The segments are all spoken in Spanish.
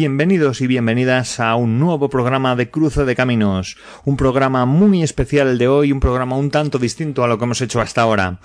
Bienvenidos y bienvenidas a un nuevo programa de Cruce de Caminos, un programa muy especial de hoy, un programa un tanto distinto a lo que hemos hecho hasta ahora.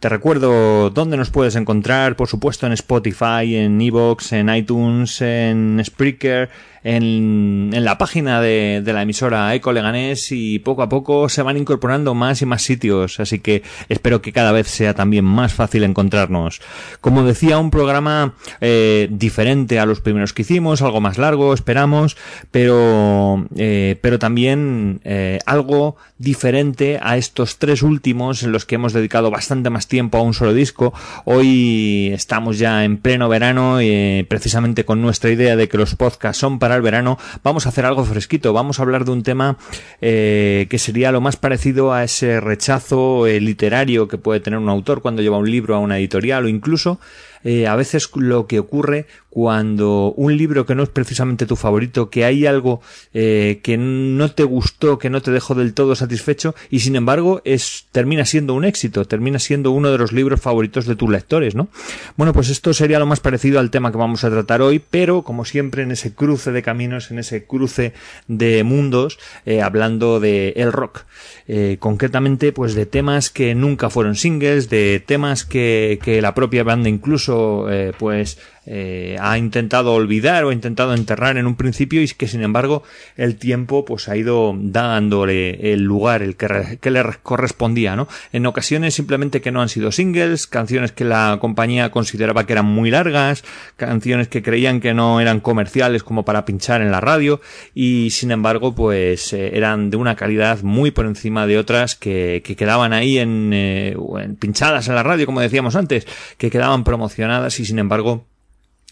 Te recuerdo dónde nos puedes encontrar, por supuesto en Spotify, en Evox, en iTunes, en Spreaker, en, la página de, de, la emisora Eco Leganés y poco a poco se van incorporando más y más sitios, así que espero que cada vez sea también más fácil encontrarnos. Como decía, un programa eh, diferente a los primeros que hicimos, algo más largo, esperamos, pero, eh, pero también eh, algo diferente a estos tres últimos en los que hemos dedicado bastante más tiempo a un solo disco. Hoy estamos ya en pleno verano, y precisamente con nuestra idea de que los podcasts son para el verano, vamos a hacer algo fresquito, vamos a hablar de un tema eh, que sería lo más parecido a ese rechazo eh, literario que puede tener un autor cuando lleva un libro a una editorial o incluso eh, a veces lo que ocurre cuando un libro que no es precisamente tu favorito, que hay algo eh, que no te gustó, que no te dejó del todo satisfecho y sin embargo es termina siendo un éxito, termina siendo uno de los libros favoritos de tus lectores, ¿no? Bueno, pues esto sería lo más parecido al tema que vamos a tratar hoy, pero como siempre en ese cruce de caminos, en ese cruce de mundos, eh, hablando de el rock, eh, concretamente pues de temas que nunca fueron singles, de temas que, que la propia banda incluso eh, pues eh, ha intentado olvidar o ha intentado enterrar en un principio y que sin embargo el tiempo pues ha ido dándole el lugar el que, le correspondía no en ocasiones simplemente que no han sido singles canciones que la compañía consideraba que eran muy largas canciones que creían que no eran comerciales como para pinchar en la radio y sin embargo pues eh, eran de una calidad muy por encima de otras que, que quedaban ahí en, eh, en pinchadas en la radio como decíamos antes que quedaban promocionadas y sin embargo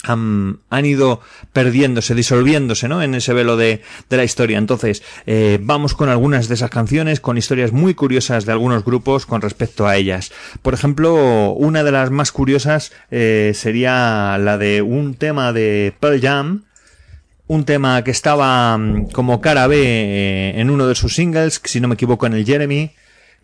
han, han, ido perdiéndose, disolviéndose, ¿no? En ese velo de, de la historia. Entonces, eh, vamos con algunas de esas canciones, con historias muy curiosas de algunos grupos con respecto a ellas. Por ejemplo, una de las más curiosas eh, sería la de un tema de Pearl Jam, un tema que estaba mm, como cara B eh, en uno de sus singles, si no me equivoco en el Jeremy,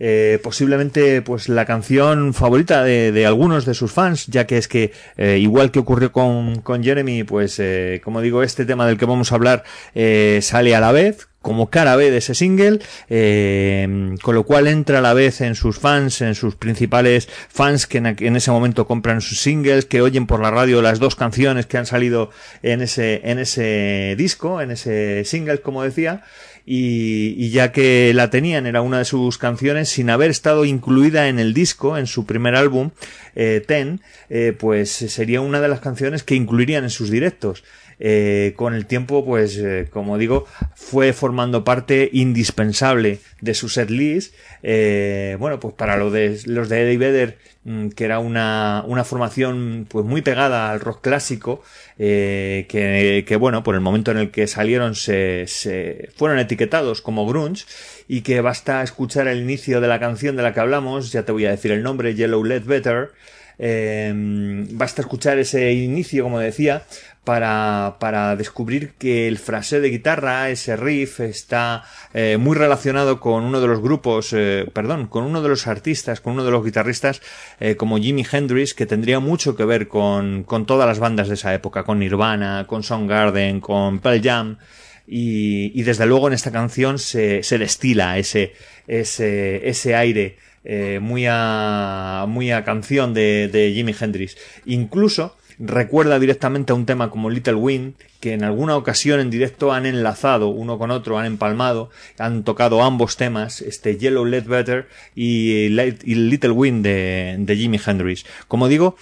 eh, posiblemente pues la canción favorita de, de, algunos de sus fans, ya que es que eh, igual que ocurrió con, con Jeremy, pues eh, como digo, este tema del que vamos a hablar eh, sale a la vez como cara B de ese single, eh, con lo cual entra a la vez en sus fans, en sus principales fans que en, en, ese momento compran sus singles, que oyen por la radio las dos canciones que han salido en ese, en ese disco, en ese single, como decía, y, y, ya que la tenían, era una de sus canciones, sin haber estado incluida en el disco, en su primer álbum, eh, Ten, eh, pues sería una de las canciones que incluirían en sus directos. Eh, con el tiempo, pues, eh, como digo, fue formando parte indispensable de su set list. Eh, bueno, pues para lo de, los de Eddie Vedder, mmm, que era una, una formación pues muy pegada al rock clásico, eh, que, que, bueno, por el momento en el que salieron se, se fueron etiquetados como grunge y que basta escuchar el inicio de la canción de la que hablamos, ya te voy a decir el nombre, Yellow Led Better, basta escuchar ese inicio, como decía, para, para descubrir que el fraseo de guitarra, ese riff, está eh, muy relacionado con uno de los grupos, eh, perdón, con uno de los artistas, con uno de los guitarristas eh, como Jimi Hendrix, que tendría mucho que ver con, con todas las bandas de esa época, con Nirvana, con Soundgarden, con Pearl Jam. Y, y desde luego en esta canción se, se destila ese, ese, ese aire eh, muy a muy a canción de, de Jimi Hendrix. Incluso recuerda directamente a un tema como Little Wind, que en alguna ocasión en directo han enlazado uno con otro, han empalmado, han tocado ambos temas, este Yellow Better y, Little Wind de, de Jimi Hendrix. Como digo,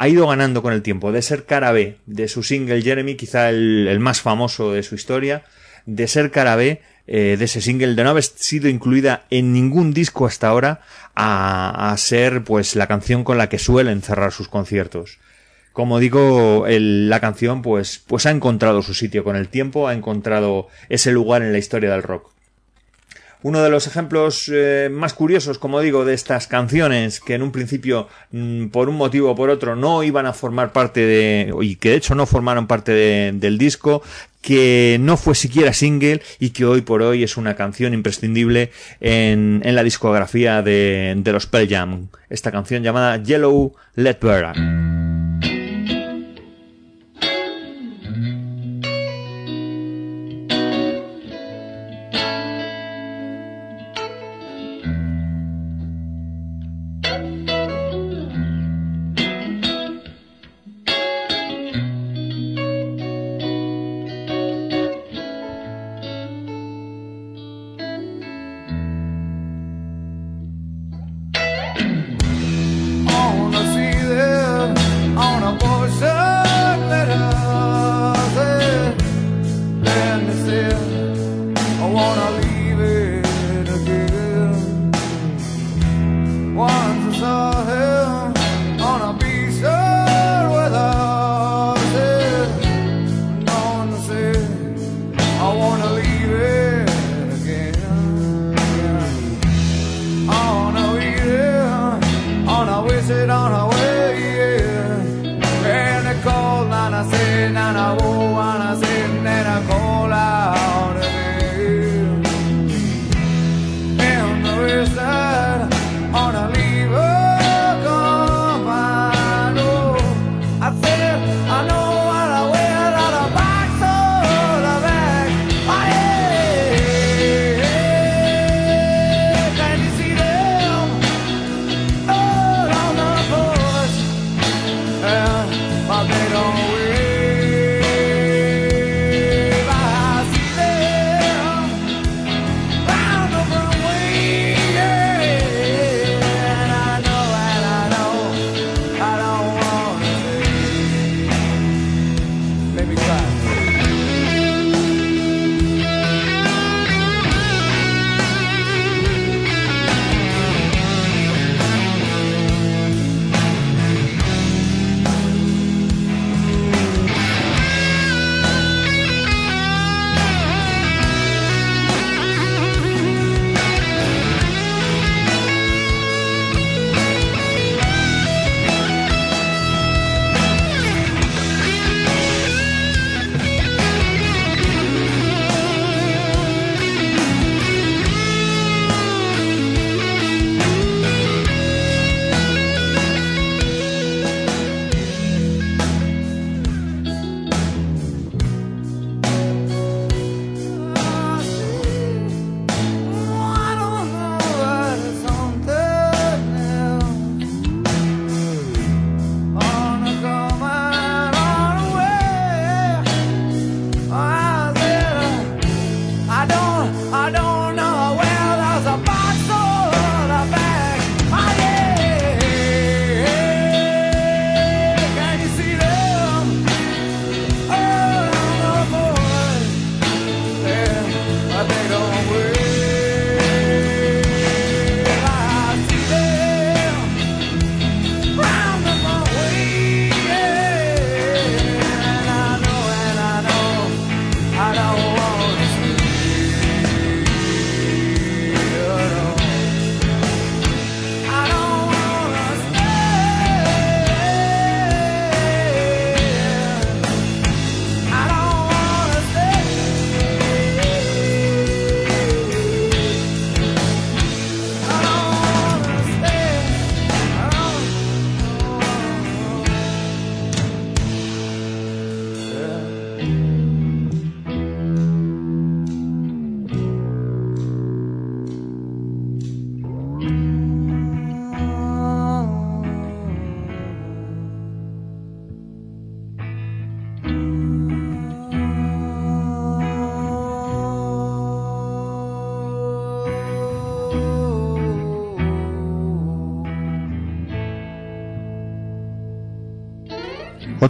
ha ido ganando con el tiempo, de ser cara B de su single Jeremy, quizá el, más famoso de su historia, de ser cara B eh, de ese single, de no haber sido incluida en ningún disco hasta ahora, a, a ser pues la canción con la que suelen cerrar sus conciertos como digo, la canción pues, pues ha encontrado su sitio con el tiempo, ha encontrado ese lugar en la historia del rock. Uno de los ejemplos eh, más curiosos, como digo, de estas canciones que en un principio, mm, por un motivo o por otro, no iban a formar parte de, y que de hecho no formaron parte del disco, que no fue siquiera single y que hoy por hoy es una canción imprescindible en, la discografía de, de los Pearl Jam. Esta canción llamada Yellow Let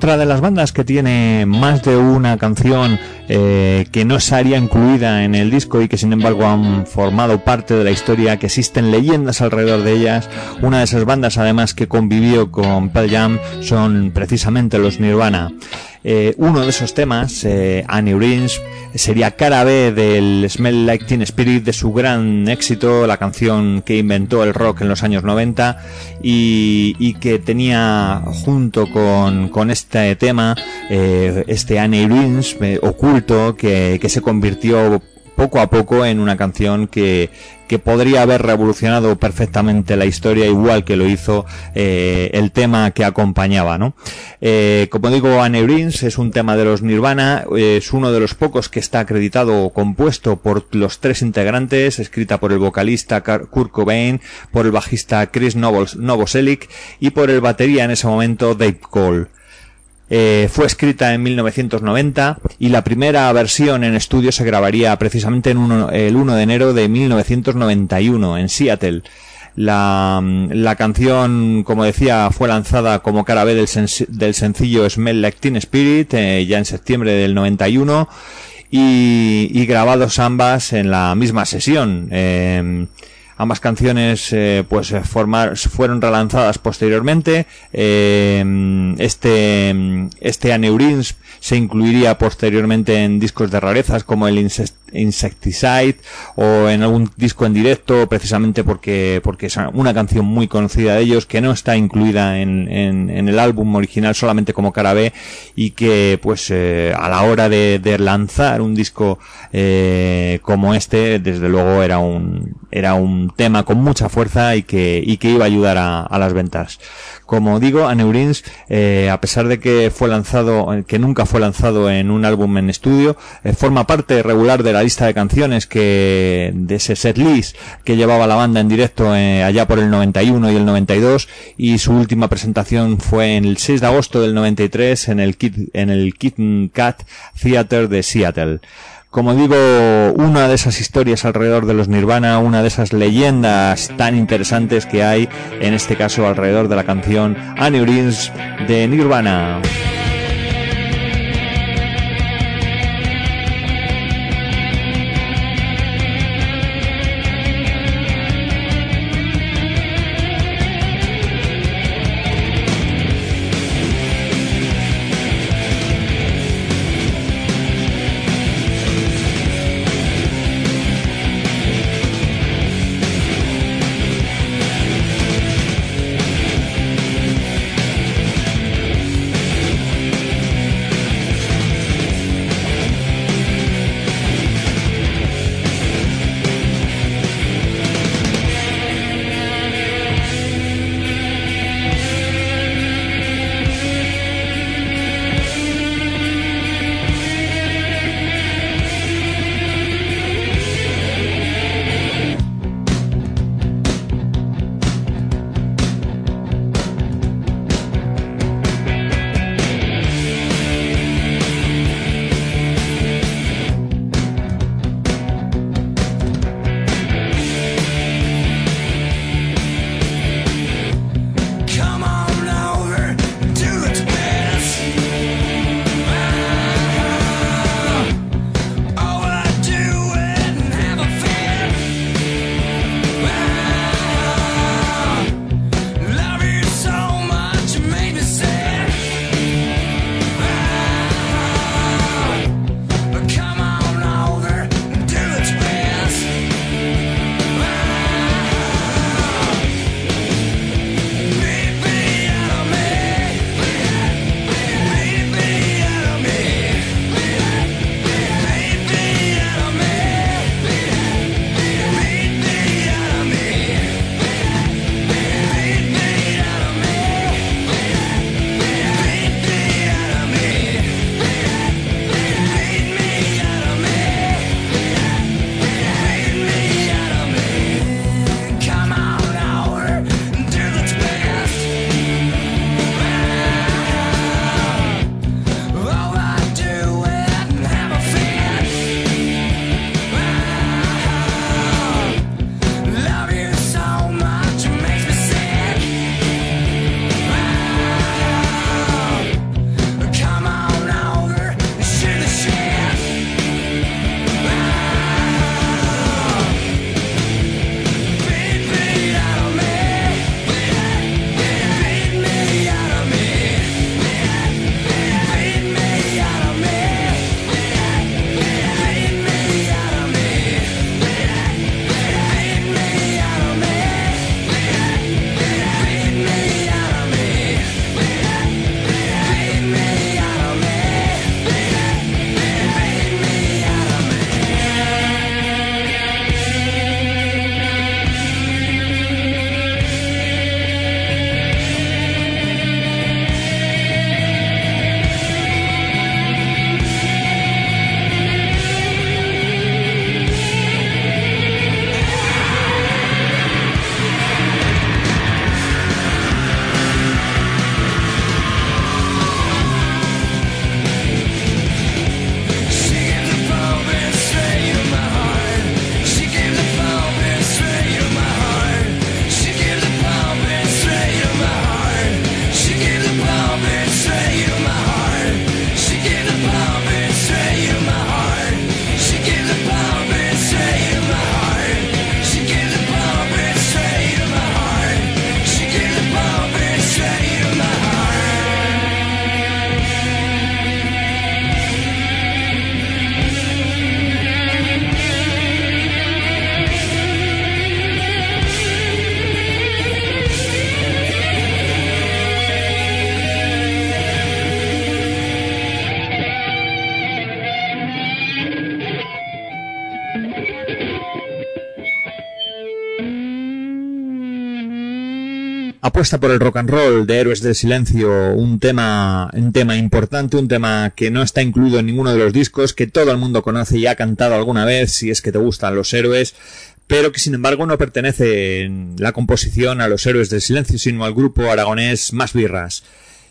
Otra de las bandas que tiene más de una canción eh, que no estaría incluida en el disco y que sin embargo han formado parte de la historia, que existen leyendas alrededor de ellas. Una de esas bandas además que convivió con Pearl Jam son precisamente los Nirvana. Eh, uno de esos temas, eh, Rings, sería cara B del Smell Like Teen Spirit, de su gran éxito, la canción que inventó el rock en los años 90 y, que tenía junto con, este tema, eh, este Annie Rings eh, que, se convirtió poco a poco en una canción que, que podría haber revolucionado perfectamente la historia igual que lo hizo eh, el tema que acompañaba, ¿no? Eh, como digo, Aneurins es un tema de los Nirvana, es uno de los pocos que está acreditado o compuesto por los tres integrantes, escrita por el vocalista Kurt Cobain, por el bajista Chris Novoselic y por el batería en ese momento Dave Cole. Eh, fue escrita en 1990 y la primera versión en estudio se grabaría precisamente en el 1 de enero de 1991 en Seattle. La, la, canción, como decía, fue lanzada como cara B del, sencillo Smell Like Teen Spirit eh, ya en septiembre del 91 y, y grabados ambas en la misma sesión. Eh, Ambas canciones eh, pues eh, formar, fueron relanzadas posteriormente. Eh, este, este Aneurins se incluiría posteriormente en discos de rarezas como el Insecticide o en algún disco en directo precisamente porque, porque es una canción muy conocida de ellos que no está incluida en, en, el álbum original solamente como cara B y que pues a la hora de, de lanzar un disco como este desde luego era un, era un tema con mucha fuerza y que, y que iba a ayudar a, las ventas. Como digo, Aneurins, eh, a pesar de que fue lanzado, que nunca fue lanzado en un álbum en estudio, eh, forma parte regular de la lista de canciones que, de ese set list que llevaba la banda en directo eh, allá por el 91 y el 92 y su última presentación fue en el 6 de agosto del 93 en el en el Kitten Cat Theater de Seattle como digo, una de esas historias alrededor de los Nirvana, una de esas leyendas tan interesantes que hay, en este caso alrededor de la canción Aneurins de Nirvana. Apuesta por el rock and roll de Héroes del Silencio, un tema, un tema importante, un tema que no está incluido en ninguno de los discos, que todo el mundo conoce y ha cantado alguna vez, si es que te gustan los héroes, pero que sin embargo no pertenece en la composición a los Héroes del Silencio, sino al grupo aragonés Más Birras.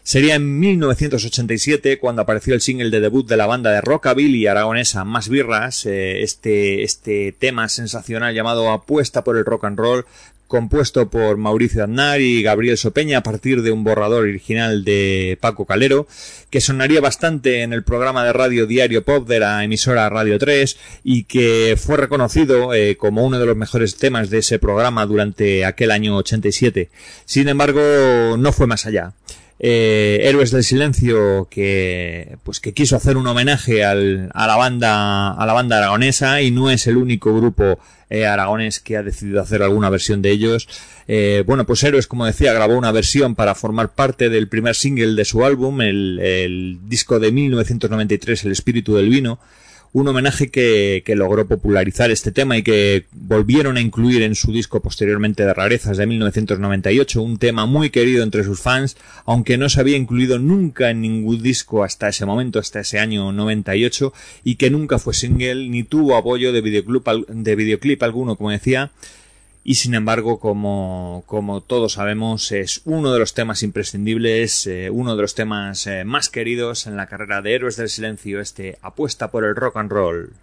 Sería en 1987 cuando apareció el single de debut de la banda de rockabilly aragonesa Más Birras, eh, este, este tema sensacional llamado Apuesta por el rock and roll, compuesto por Mauricio Aznar y Gabriel Sopeña a partir de un borrador original de Paco Calero, que sonaría bastante en el programa de radio Diario Pop de la emisora Radio 3 y que fue reconocido eh, como uno de los mejores temas de ese programa durante aquel año 87. Sin embargo, no fue más allá. Eh, Héroes del Silencio que pues que quiso hacer un homenaje al, a la banda a la banda aragonesa y no es el único grupo eh, aragonés que ha decidido hacer alguna versión de ellos. Eh, bueno pues Héroes como decía grabó una versión para formar parte del primer single de su álbum el, el disco de 1993 El espíritu del vino un homenaje que, que, logró popularizar este tema y que volvieron a incluir en su disco posteriormente de rarezas de 1998, un tema muy querido entre sus fans, aunque no se había incluido nunca en ningún disco hasta ese momento, hasta ese año 98, y que nunca fue single ni tuvo apoyo de videoclip, de videoclip alguno, como decía, y sin embargo, como, como todos sabemos, es uno de los temas imprescindibles, eh, uno de los temas eh, más queridos en la carrera de Héroes del Silencio, este apuesta por el rock and roll.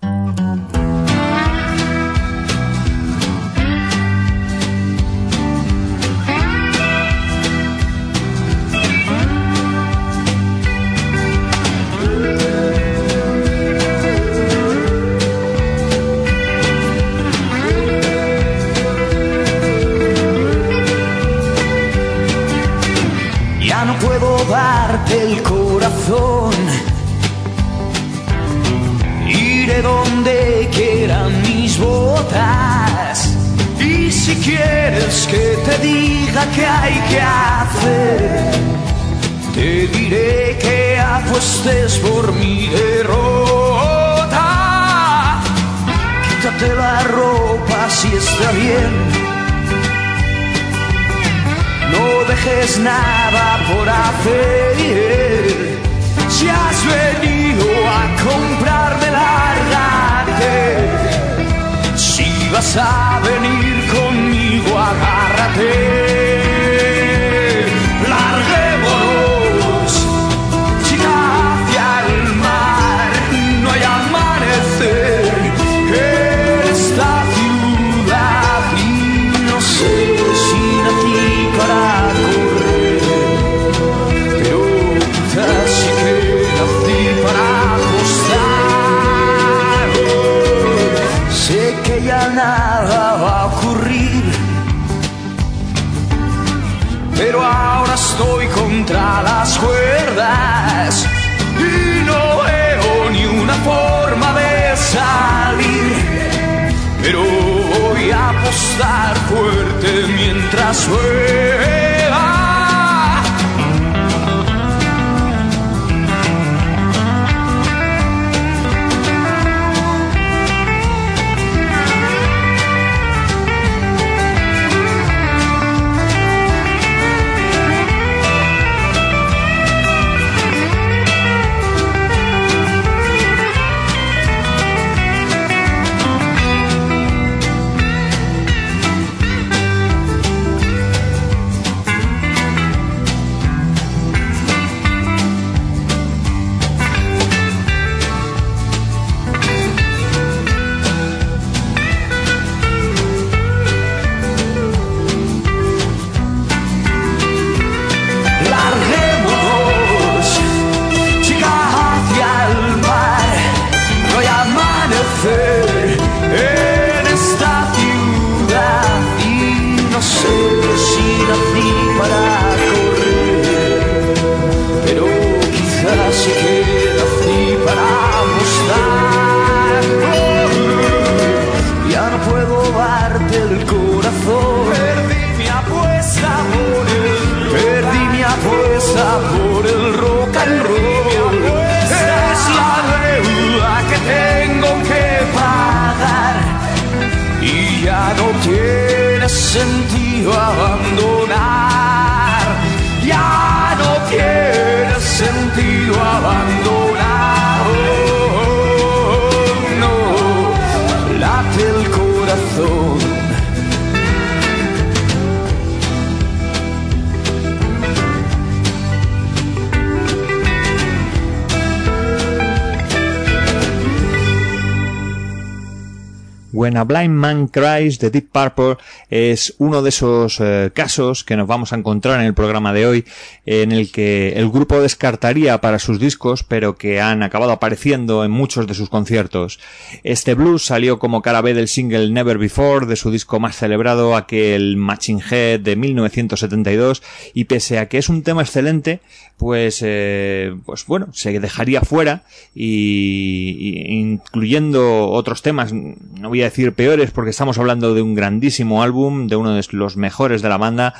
Blind Man Cries de Deep Purple es uno de esos eh, casos que nos vamos a encontrar en el programa de hoy en el que el grupo descartaría para sus discos pero que han acabado apareciendo en muchos de sus conciertos. Este blues salió como cara B del single Never Before de su disco más celebrado aquel Matching Head de 1972 y pese a que es un tema excelente pues eh, pues bueno se dejaría fuera y, y incluyendo otros temas no voy a decir peores porque estamos hablando de un grandísimo álbum, de uno de los mejores de la banda,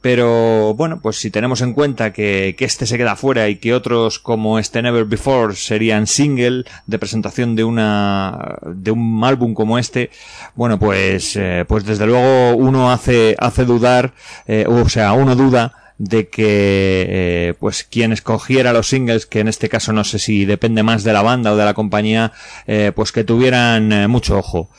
pero bueno, pues si tenemos en cuenta que, que este se queda fuera y que otros como este Never Before serían single de presentación de una de un álbum como este, bueno pues eh, pues desde luego uno hace hace dudar, eh, o sea uno duda de que eh, pues quien escogiera los singles que en este caso no sé si depende más de la banda o de la compañía eh, pues que tuvieran eh, mucho ojo.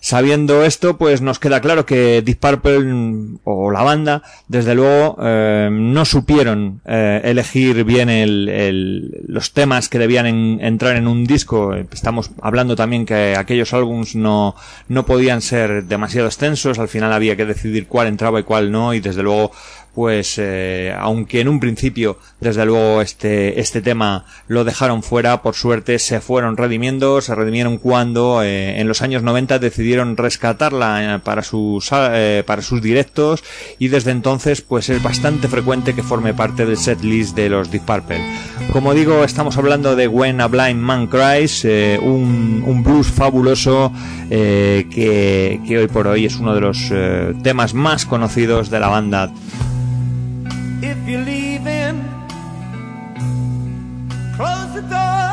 Sabiendo esto pues nos queda claro que Deep Purple mm, o la banda desde luego eh, no supieron eh, elegir bien el, el, los temas que debían en, entrar en un disco. Estamos hablando también que aquellos álbums no no podían ser demasiado extensos al final había que decidir cuál entraba y cuál no y desde luego pues eh, aunque en un principio desde luego este este tema lo dejaron fuera por suerte se fueron redimiendo se redimieron cuando eh, en los años 90 decidieron rescatarla eh, para sus eh, para sus directos y desde entonces pues es bastante frecuente que forme parte del set list de los Deep Purple. Como digo estamos hablando de When a Blind Man Cries eh, un, un, blues fabuloso que, que, hoy por hoy es uno de los temas más conocidos de la banda if you're leaving, close the door.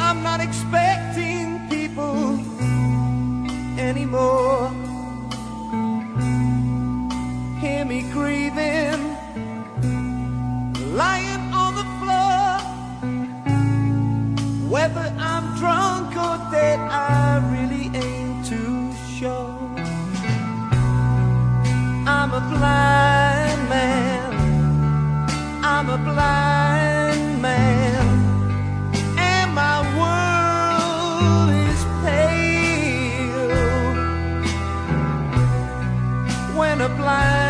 I'm not expecting people anymore. Hear me grieving, lying on the floor. Whether I'm drunk or dead, I really I'm a blind man. I'm a blind man. And my world is pale. When a blind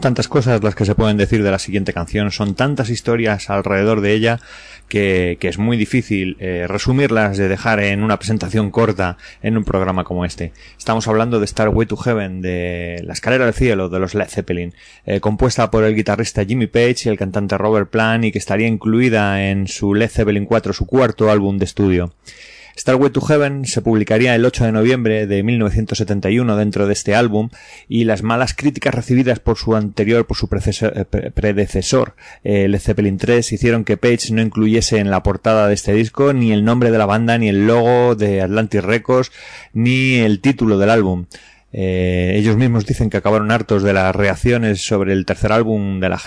Tantas cosas las que se pueden decir de la siguiente canción, son tantas historias alrededor de ella que, que es muy difícil eh, resumirlas de dejar en una presentación corta en un programa como este. Estamos hablando de Starway to Heaven, de La escalera del cielo de los Led Zeppelin, eh, compuesta por el guitarrista Jimmy Page y el cantante Robert Plant y que estaría incluida en su Led Zeppelin 4, su cuarto álbum de estudio. Starway to Heaven se publicaría el 8 de noviembre de 1971 dentro de este álbum y las malas críticas recibidas por su anterior, por su eh, predecesor, eh, Led Zeppelin 3, hicieron que Page no incluyese en la portada de este disco ni el nombre de la banda, ni el logo de Atlantic Records, ni el título del álbum. Eh, ellos mismos dicen que acabaron hartos de las reacciones sobre el tercer álbum de la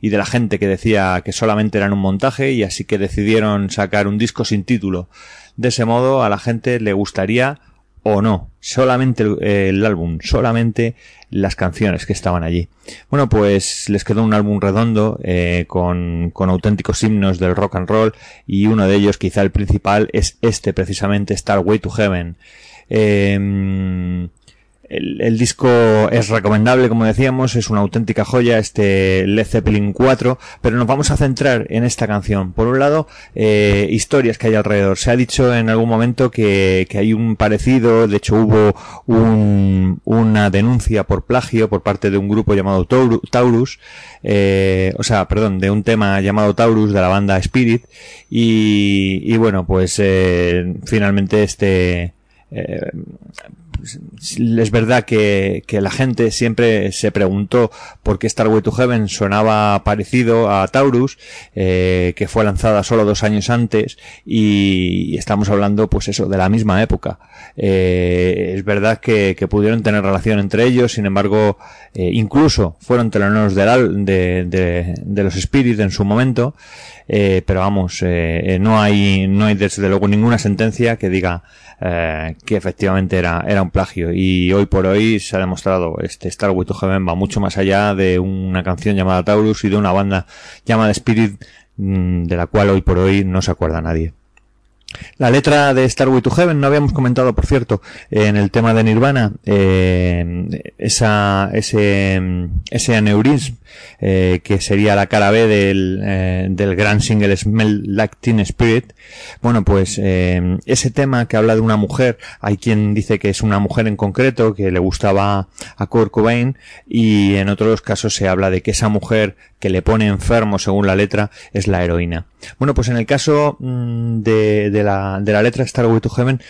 y de la gente que decía que solamente eran un montaje y así que decidieron sacar un disco sin título. De ese modo a la gente le gustaría o no, solamente el, álbum, solamente las canciones que estaban allí. Bueno, pues les quedó un álbum redondo eh, con, con auténticos himnos del rock and roll y uno de ellos, quizá el principal, es este precisamente, Way to Heaven. Eh, el, disco es recomendable, como decíamos, es una auténtica joya, este Led Zeppelin 4, pero nos vamos a centrar en esta canción. Por un lado, eh, historias que hay alrededor. Se ha dicho en algún momento que, que hay un parecido, de hecho hubo un, una denuncia por plagio por parte de un grupo llamado Taurus, eh, o sea, perdón, de un tema llamado Taurus de la banda Spirit, y, y bueno, pues eh, finalmente este... Eh, es verdad que, que, la gente siempre se preguntó por qué Starway to Heaven sonaba parecido a Taurus, eh, que fue lanzada solo dos años antes, y, estamos hablando, pues eso, de la misma época. Eh, es verdad que, pudieron tener relación entre ellos, sin embargo, eh, incluso fueron teloneros de, de, de, los Spirits en su momento, pero vamos, no hay, no hay desde luego ninguna sentencia que diga que efectivamente era, era un plagio. Y hoy por hoy se ha demostrado, este Starway to Heaven va mucho más allá de una canción llamada Taurus y de una banda llamada Spirit, mm, de la cual hoy por hoy no se acuerda nadie. La letra de Starway to Heaven, no habíamos comentado, por cierto, en el tema de Nirvana, esa, ese, ese aneurism, eh, que sería la cara B del, eh, del gran single Smell Like Teen Spirit. Bueno, pues eh, ese tema que habla de una mujer, hay quien dice que es una mujer en concreto, que le gustaba a Kurt Cobain, y en otros casos se habla de que esa mujer que le pone enfermo, según la letra, es la heroína. Bueno, pues en el caso mm, de, de, la, de la letra Starway to Heaven,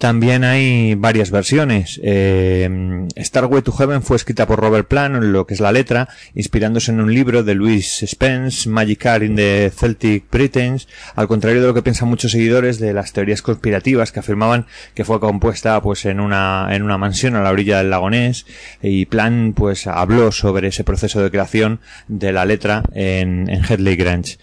también hay varias versiones. Eh, Starway to Heaven fue escrita por Robert Plant, lo que es la letra, inspirándose en un libro de Louis Spence, Magic Art in the Celtic Britons, al contrario de lo que piensan muchos seguidores de las teorías conspirativas que afirmaban que fue compuesta pues en una, en una mansión a la orilla del lago Ness, y Plant pues habló sobre ese proceso de creación de la letra en, en Headley Grange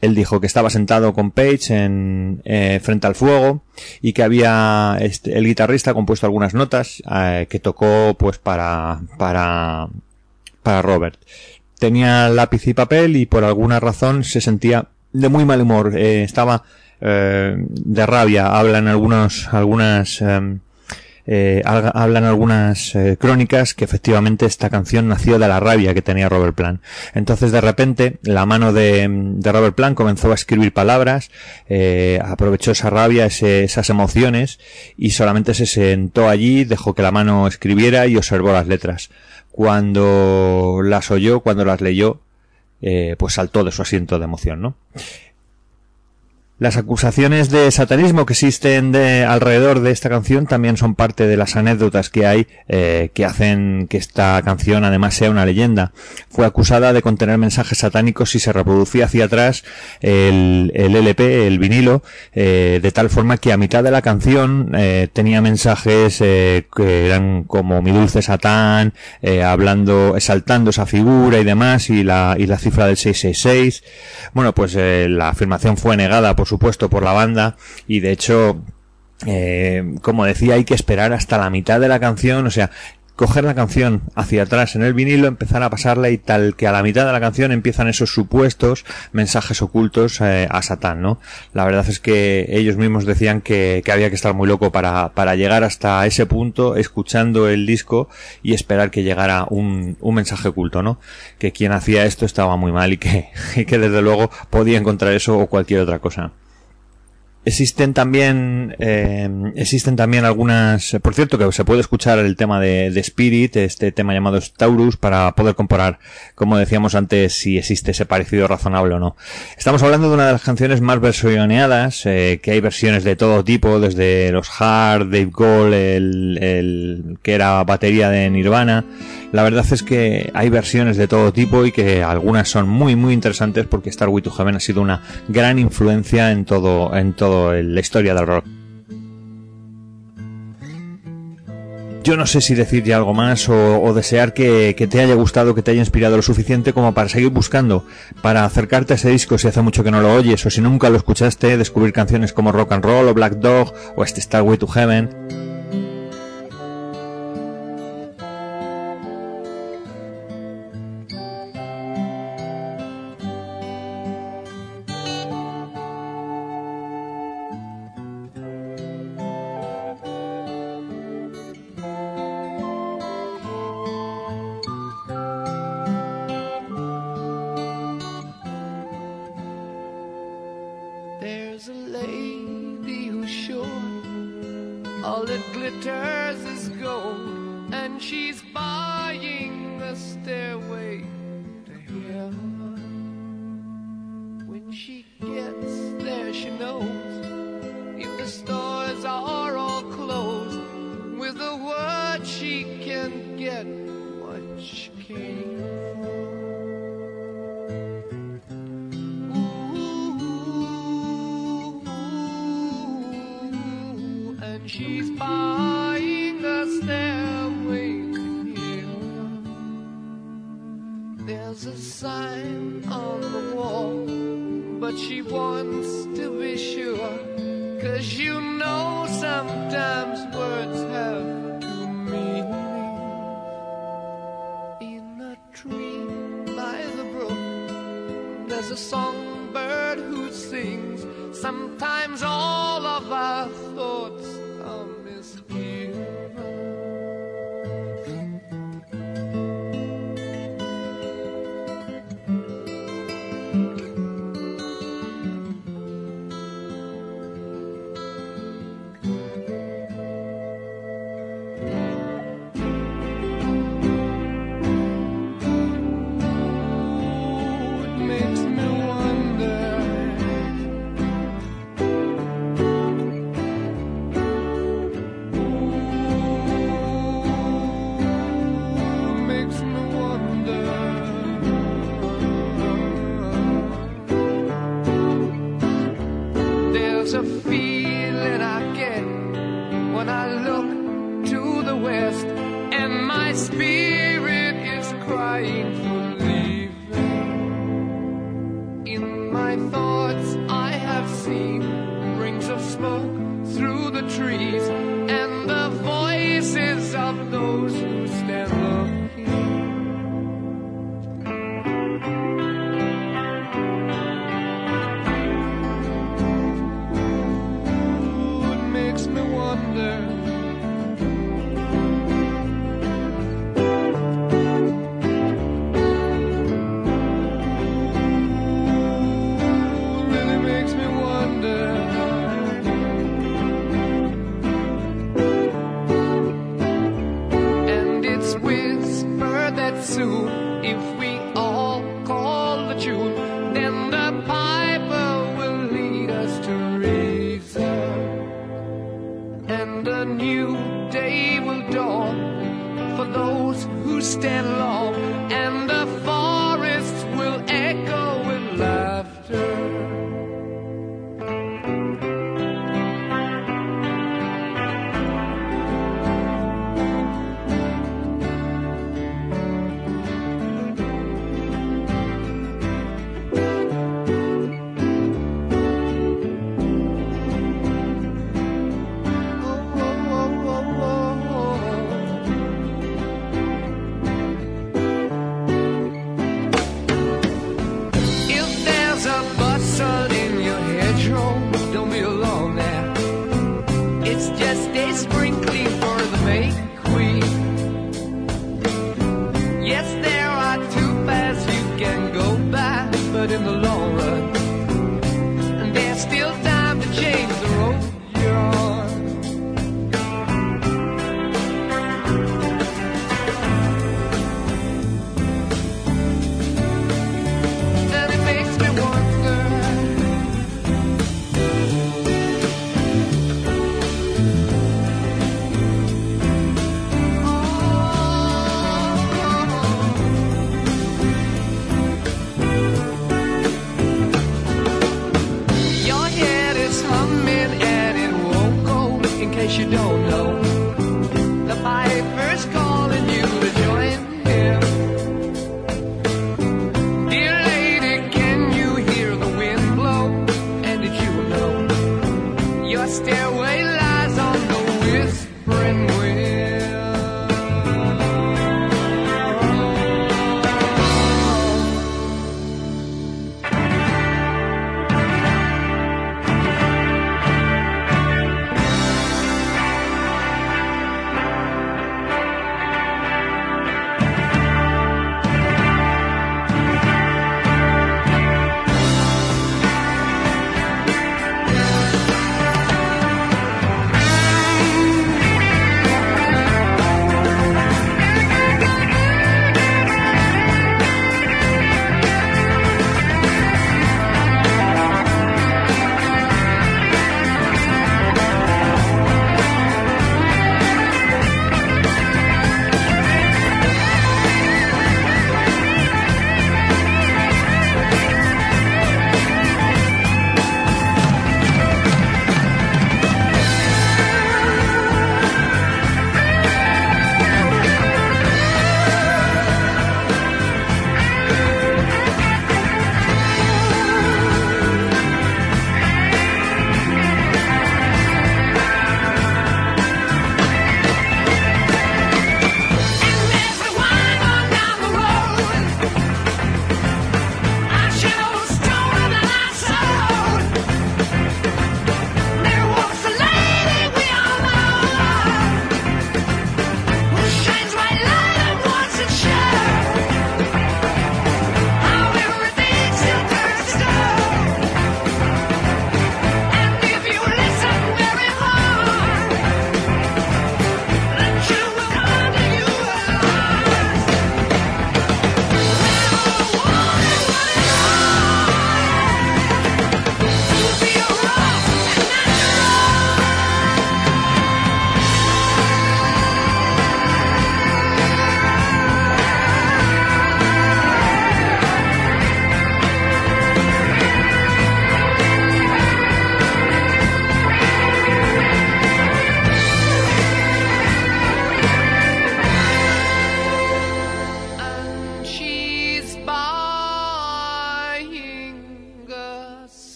él dijo que estaba sentado con Page en, eh, frente al fuego y que había este, el guitarrista compuesto algunas notas eh, que tocó pues para para para Robert. Tenía lápiz y papel y por alguna razón se sentía de muy mal humor. Eh, estaba eh, de rabia. Hablan algunos algunas em, eh, hablan algunas eh, crónicas que efectivamente esta canción nació de la rabia que tenía Robert Plant. Entonces de repente la mano de, Robert Plant comenzó a escribir palabras, eh, aprovechó esa rabia, esas emociones y solamente se sentó allí, dejó que la mano escribiera y observó las letras. Cuando las oyó, cuando las leyó, eh, pues saltó de su asiento de emoción, ¿no? Las acusaciones de satanismo que existen de, alrededor de esta canción también son parte de las anécdotas que hay eh, que hacen que esta canción además sea una leyenda. Fue acusada de contener mensajes satánicos si se reproducía hacia atrás el, LP, el vinilo, eh, de tal forma que a mitad de la canción eh, tenía mensajes eh, que eran como mi dulce satán, eh, hablando, exaltando esa figura y demás y la, y la cifra del 666. Bueno, pues la afirmación fue negada por supuesto, por la banda y de hecho, eh, como decía, hay que esperar hasta la mitad de la canción, o sea, coger la canción hacia atrás en el vinilo, empezar a pasarla y tal que a la mitad de la canción empiezan esos supuestos mensajes ocultos eh, a Satán, ¿no? La verdad es que ellos mismos decían que, había que estar muy loco para, para llegar hasta ese punto escuchando el disco y esperar que llegara un, un mensaje oculto, ¿no? Que quien hacía esto estaba muy mal y que, y que desde luego podía encontrar eso o cualquier otra cosa. Existen también, eh, existen también algunas, por cierto que se puede escuchar el tema de, Spirit, este tema llamado Taurus, para poder comparar, como decíamos antes, si existe ese parecido razonable o no. Estamos hablando de una de las canciones más versioneadas, eh, que hay versiones de todo tipo, desde los Hard, Dave Gold, el, el que era batería de Nirvana. La verdad es que hay versiones de todo tipo y que algunas son muy muy interesantes porque Starway to Heaven ha sido una gran influencia en todo, en todo la historia del rock. Yo no sé si decir ya algo más o, o desear que, que, te haya gustado, que te haya inspirado lo suficiente como para seguir buscando, para acercarte a ese disco si hace mucho que no lo oyes o si nunca lo escuchaste, descubrir canciones como Rock and Roll o Black Dog o este Starway to Heaven. a songbird who sings. Sometimes all of our thoughts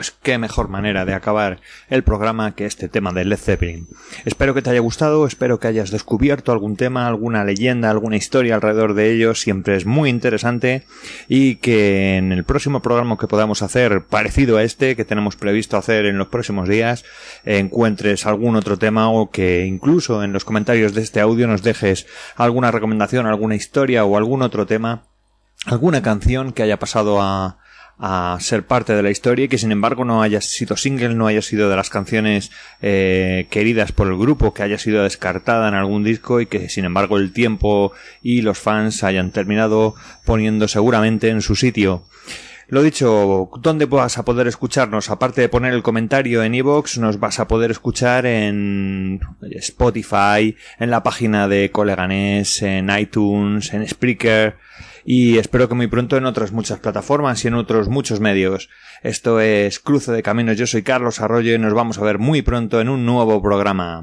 Pues qué mejor manera de acabar el programa que este tema de Led Zeppelin. Espero que te haya gustado, espero que hayas descubierto algún tema, alguna leyenda, alguna historia alrededor de ellos, siempre es muy interesante y que en el próximo programa que podamos hacer parecido a este que tenemos previsto hacer en los próximos días, encuentres algún otro tema o que incluso en los comentarios de este audio nos dejes alguna recomendación, alguna historia o algún otro tema, alguna canción que haya pasado a a ser parte de la historia y que sin embargo no haya sido single, no haya sido de las canciones eh, queridas por el grupo, que haya sido descartada en algún disco y que sin embargo el tiempo y los fans hayan terminado poniendo seguramente en su sitio. Lo dicho, ¿dónde vas a poder escucharnos? Aparte de poner el comentario en iVoox, nos vas a poder escuchar en Spotify, en la página de Coleganés, en iTunes, en Spreaker y espero que muy pronto en otras muchas plataformas y en otros muchos medios. Esto es Cruce de Caminos, yo soy Carlos Arroyo y nos vamos a ver muy pronto en un nuevo programa.